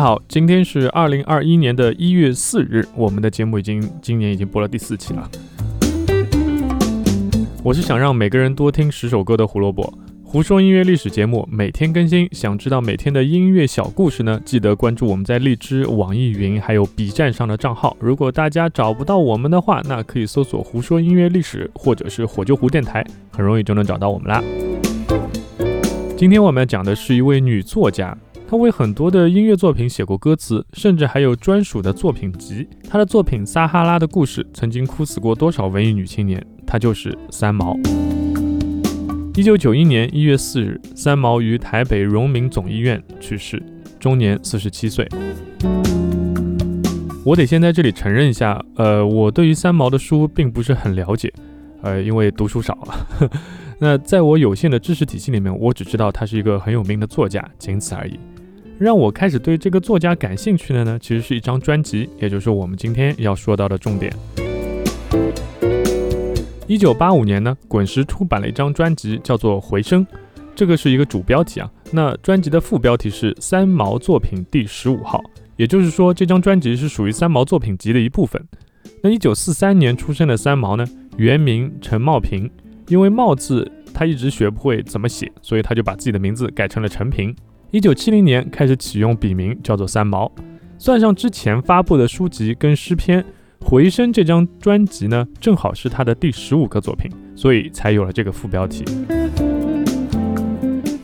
好，今天是二零二一年的一月四日，我们的节目已经今年已经播了第四期了。我是想让每个人多听十首歌的胡萝卜，胡说音乐历史节目每天更新，想知道每天的音乐小故事呢？记得关注我们在荔枝、网易云还有 B 站上的账号。如果大家找不到我们的话，那可以搜索“胡说音乐历史”或者是“火救湖电台”，很容易就能找到我们啦。今天我们要讲的是一位女作家。他为很多的音乐作品写过歌词，甚至还有专属的作品集。他的作品《撒哈拉的故事》曾经哭死过多少文艺女青年？他就是三毛。一九九一年一月四日，三毛于台北荣民总医院去世，终年四十七岁。我得先在这里承认一下，呃，我对于三毛的书并不是很了解，呃，因为读书少啊。那在我有限的知识体系里面，我只知道他是一个很有名的作家，仅此而已。让我开始对这个作家感兴趣的呢，其实是一张专辑，也就是我们今天要说到的重点。一九八五年呢，滚石出版了一张专辑，叫做《回声》，这个是一个主标题啊。那专辑的副标题是三毛作品第十五号，也就是说，这张专辑是属于三毛作品集的一部分。那一九四三年出生的三毛呢，原名陈茂平，因为“茂”字他一直学不会怎么写，所以他就把自己的名字改成了陈平。一九七零年开始启用笔名，叫做三毛。算上之前发布的书籍跟诗篇，《回声》这张专辑呢，正好是他的第十五个作品，所以才有了这个副标题。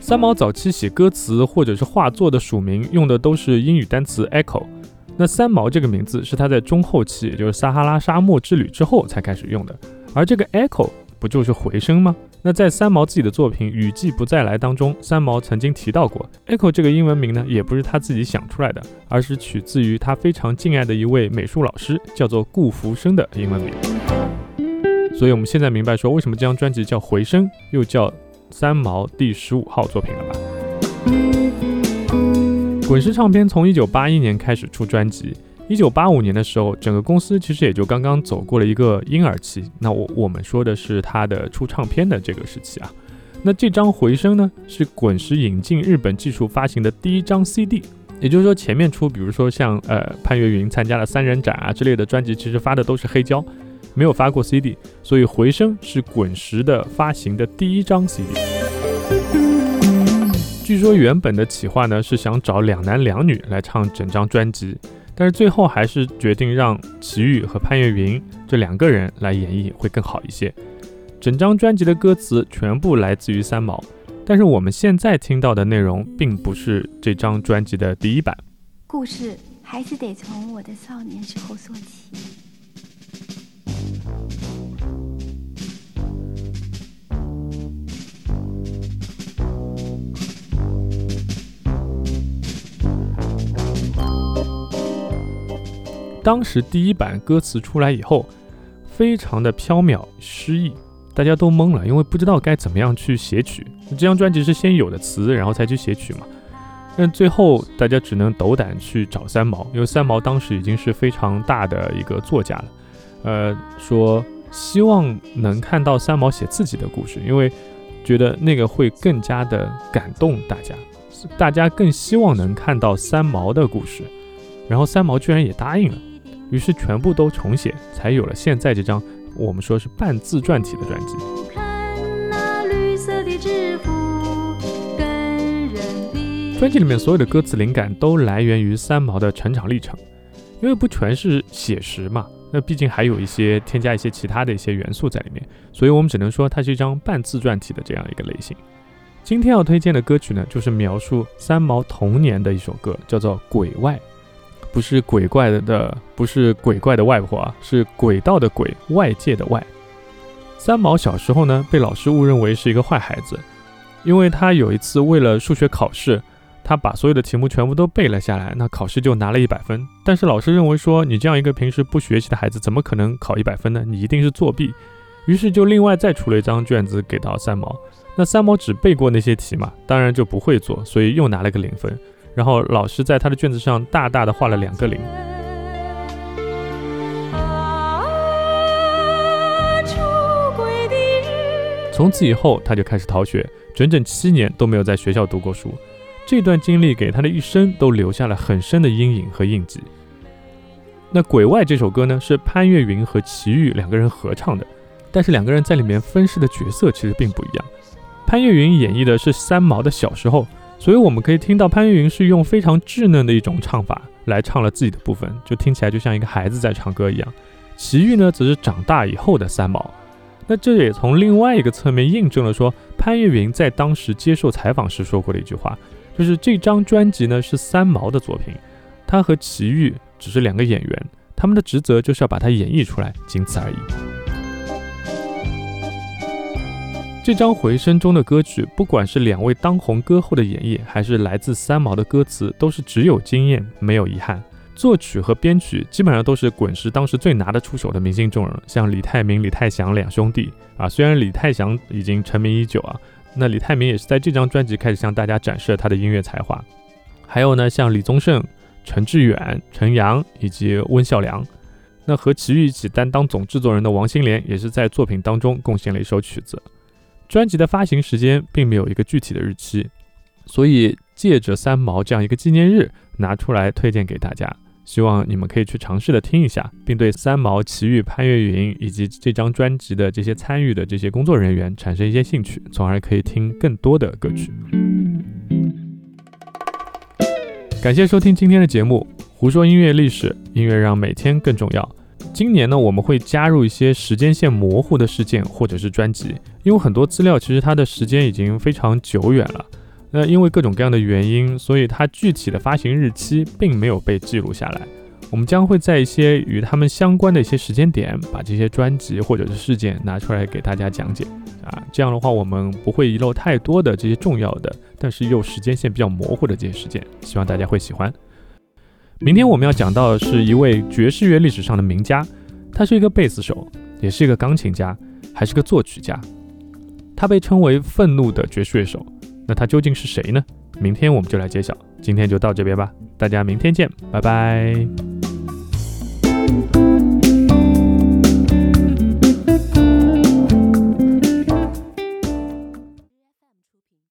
三毛早期写歌词或者是画作的署名用的都是英语单词 Echo。那三毛这个名字是他在中后期，也就是撒哈拉沙漠之旅之后才开始用的。而这个 Echo 不就是回声吗？那在三毛自己的作品《雨季不再来》当中，三毛曾经提到过，Echo 这个英文名呢，也不是他自己想出来的，而是取自于他非常敬爱的一位美术老师，叫做顾福生的英文名。所以我们现在明白说，为什么这张专辑叫《回声》，又叫三毛第十五号作品了吧？滚石唱片从一九八一年开始出专辑。一九八五年的时候，整个公司其实也就刚刚走过了一个婴儿期。那我我们说的是他的出唱片的这个时期啊。那这张回声呢，是滚石引进日本技术发行的第一张 CD。也就是说，前面出，比如说像呃潘越云参加了三人展啊之类的专辑，其实发的都是黑胶，没有发过 CD。所以回声是滚石的发行的第一张 CD。据说原本的企划呢是想找两男两女来唱整张专辑。但是最后还是决定让齐豫和潘越云这两个人来演绎会更好一些。整张专辑的歌词全部来自于三毛，但是我们现在听到的内容并不是这张专辑的第一版。故事还是得从我的少年时候说起。当时第一版歌词出来以后，非常的飘渺诗意，大家都懵了，因为不知道该怎么样去写曲。这张专辑是先有的词，然后才去写曲嘛。但最后大家只能斗胆去找三毛，因为三毛当时已经是非常大的一个作家了。呃，说希望能看到三毛写自己的故事，因为觉得那个会更加的感动大家，大家更希望能看到三毛的故事。然后三毛居然也答应了。于是全部都重写，才有了现在这张我们说是半自传体的专辑。专辑里面所有的歌词灵感都来源于三毛的成长历程，因为不全是写实嘛，那毕竟还有一些添加一些其他的一些元素在里面，所以我们只能说它是一张半自传体的这样一个类型。今天要推荐的歌曲呢，就是描述三毛童年的一首歌，叫做《鬼外》。不是鬼怪的，不是鬼怪的外婆啊，是鬼道的鬼，外界的外。三毛小时候呢，被老师误认为是一个坏孩子，因为他有一次为了数学考试，他把所有的题目全部都背了下来，那考试就拿了一百分。但是老师认为说，你这样一个平时不学习的孩子，怎么可能考一百分呢？你一定是作弊。于是就另外再出了一张卷子给到三毛。那三毛只背过那些题嘛，当然就不会做，所以又拿了个零分。然后老师在他的卷子上大大的画了两个零。从此以后，他就开始逃学，整整七年都没有在学校读过书。这段经历给他的一生都留下了很深的阴影和印记。那《鬼外》这首歌呢，是潘越云和齐豫两个人合唱的，但是两个人在里面分饰的角色其实并不一样。潘越云演绎的是三毛的小时候，所以我们可以听到潘越云是用非常稚嫩的一种唱法来唱了自己的部分，就听起来就像一个孩子在唱歌一样。齐豫呢，则是长大以后的三毛。那这也从另外一个侧面印证了说，潘越云在当时接受采访时说过的一句话，就是这张专辑呢是三毛的作品，他和齐豫只是两个演员，他们的职责就是要把它演绎出来，仅此而已。这张回声中的歌曲，不管是两位当红歌后的演绎，还是来自三毛的歌词，都是只有惊艳，没有遗憾。作曲和编曲基本上都是滚石当时最拿得出手的明星众人，像李泰民、李泰祥两兄弟啊。虽然李泰祥已经成名已久啊，那李泰民也是在这张专辑开始向大家展示了他的音乐才华。还有呢，像李宗盛、陈志远、陈阳以及温孝良。那和齐豫一起担当总制作人的王心莲，也是在作品当中贡献了一首曲子。专辑的发行时间并没有一个具体的日期，所以借着三毛这样一个纪念日拿出来推荐给大家，希望你们可以去尝试的听一下，并对三毛、齐豫、潘越云以及这张专辑的这些参与的这些工作人员产生一些兴趣，从而可以听更多的歌曲。感谢收听今天的节目，胡说音乐历史，音乐让每天更重要。今年呢，我们会加入一些时间线模糊的事件或者是专辑，因为很多资料其实它的时间已经非常久远了。那因为各种各样的原因，所以它具体的发行日期并没有被记录下来。我们将会在一些与他们相关的一些时间点，把这些专辑或者是事件拿出来给大家讲解。啊，这样的话我们不会遗漏太多的这些重要的，但是又时间线比较模糊的这些事件，希望大家会喜欢。明天我们要讲到的是一位爵士乐历史上的名家，他是一个贝斯手，也是一个钢琴家，还是个作曲家。他被称为愤怒的爵士乐手。那他究竟是谁呢？明天我们就来揭晓。今天就到这边吧，大家明天见，拜拜。